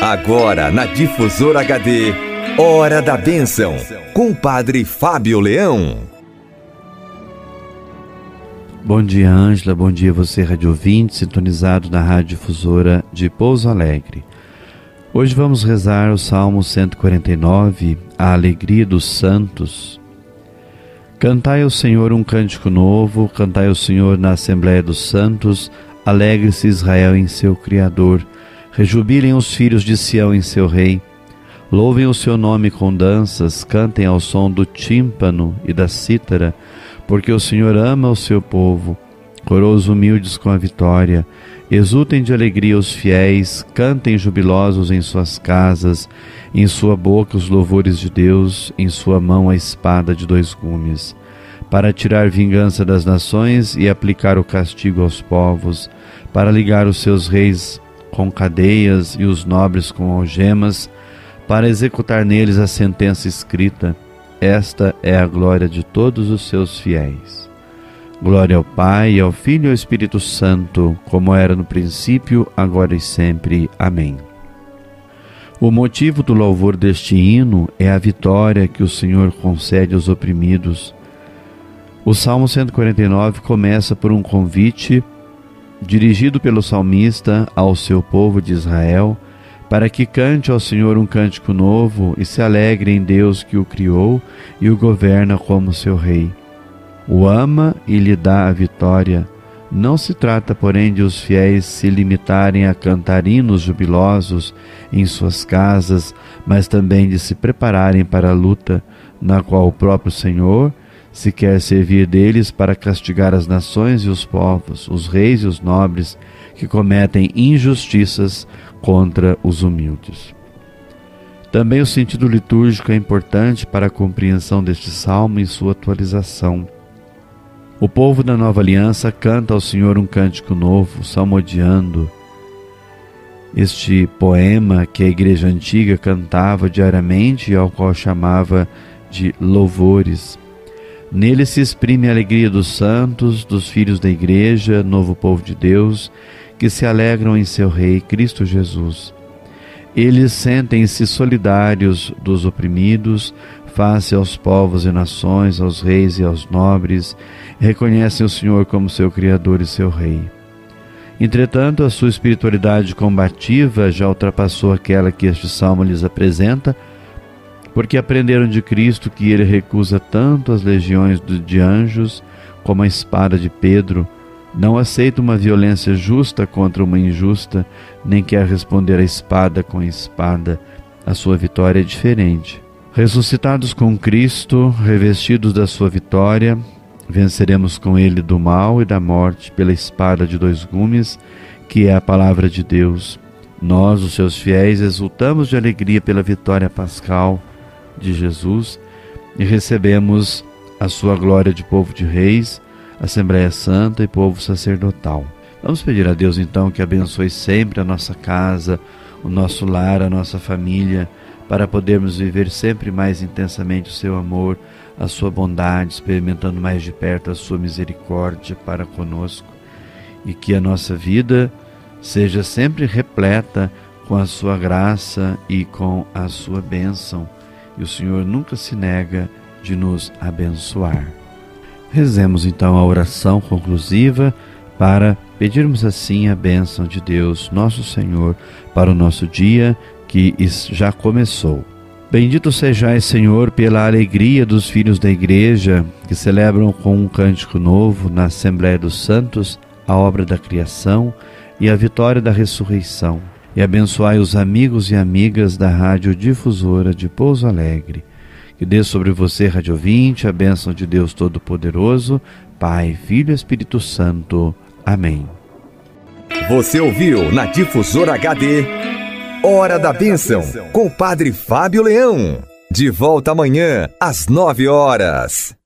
Agora na Difusora HD, Hora da Bênção, com o Padre Fábio Leão. Bom dia, Ângela. Bom dia, você, rádio ouvinte, sintonizado na Rádio Difusora de Pouso Alegre. Hoje vamos rezar o Salmo 149, A Alegria dos Santos. Cantai ao Senhor um cântico novo, cantai ao Senhor na Assembleia dos Santos, alegre-se Israel em seu Criador. Rejubilem os filhos de Sião em seu rei. Louvem o seu nome com danças, cantem ao som do tímpano e da cítara, porque o Senhor ama o seu povo. Coroa os humildes com a vitória. Exultem de alegria os fiéis, cantem jubilosos em suas casas, em sua boca os louvores de Deus, em sua mão a espada de dois gumes, para tirar vingança das nações e aplicar o castigo aos povos, para ligar os seus reis com cadeias e os nobres com algemas, para executar neles a sentença escrita. Esta é a glória de todos os seus fiéis. Glória ao Pai, ao Filho e ao Espírito Santo, como era no princípio, agora e sempre. Amém. O motivo do louvor deste hino é a vitória que o Senhor concede aos oprimidos. O Salmo 149 começa por um convite dirigido pelo salmista ao seu povo de Israel, para que cante ao Senhor um cântico novo e se alegre em Deus que o criou e o governa como seu rei. O ama e lhe dá a vitória. Não se trata, porém, de os fiéis se limitarem a cantar hinos jubilosos em suas casas, mas também de se prepararem para a luta, na qual o próprio Senhor se quer servir deles para castigar as nações e os povos, os reis e os nobres que cometem injustiças contra os humildes. Também o sentido litúrgico é importante para a compreensão deste salmo e sua atualização. O povo da nova aliança canta ao Senhor um cântico novo, salmodiando. Este poema que a igreja antiga cantava diariamente e ao qual chamava de louvores. Nele se exprime a alegria dos santos, dos filhos da Igreja, novo povo de Deus, que se alegram em seu Rei, Cristo Jesus. Eles sentem-se solidários dos oprimidos, face aos povos e nações, aos reis e aos nobres, reconhecem o Senhor como seu Criador e seu Rei. Entretanto, a sua espiritualidade combativa já ultrapassou aquela que este salmo lhes apresenta porque aprenderam de Cristo que ele recusa tanto as legiões de anjos como a espada de Pedro, não aceita uma violência justa contra uma injusta, nem quer responder a espada com a espada. A sua vitória é diferente. Ressuscitados com Cristo, revestidos da sua vitória, venceremos com ele do mal e da morte pela espada de dois gumes, que é a palavra de Deus. Nós, os seus fiéis, exultamos de alegria pela vitória pascal de Jesus e recebemos a sua glória de povo de reis, Assembleia Santa e povo sacerdotal. Vamos pedir a Deus então que abençoe sempre a nossa casa, o nosso lar, a nossa família, para podermos viver sempre mais intensamente o seu amor, a sua bondade, experimentando mais de perto a sua misericórdia para conosco e que a nossa vida seja sempre repleta com a sua graça e com a sua bênção e o Senhor nunca se nega de nos abençoar. Rezemos então a oração conclusiva para pedirmos assim a bênção de Deus, nosso Senhor, para o nosso dia que já começou. Bendito sejais, Senhor, pela alegria dos filhos da Igreja que celebram com um cântico novo na Assembleia dos Santos a obra da criação e a vitória da ressurreição e abençoai os amigos e amigas da Rádio Difusora de Pouso Alegre. Que dê sobre você, Rádio Ouvinte, a bênção de Deus Todo-Poderoso, Pai, Filho e Espírito Santo. Amém. Você ouviu na Difusora HD Hora da Bênção, com o Padre Fábio Leão. De volta amanhã, às nove horas.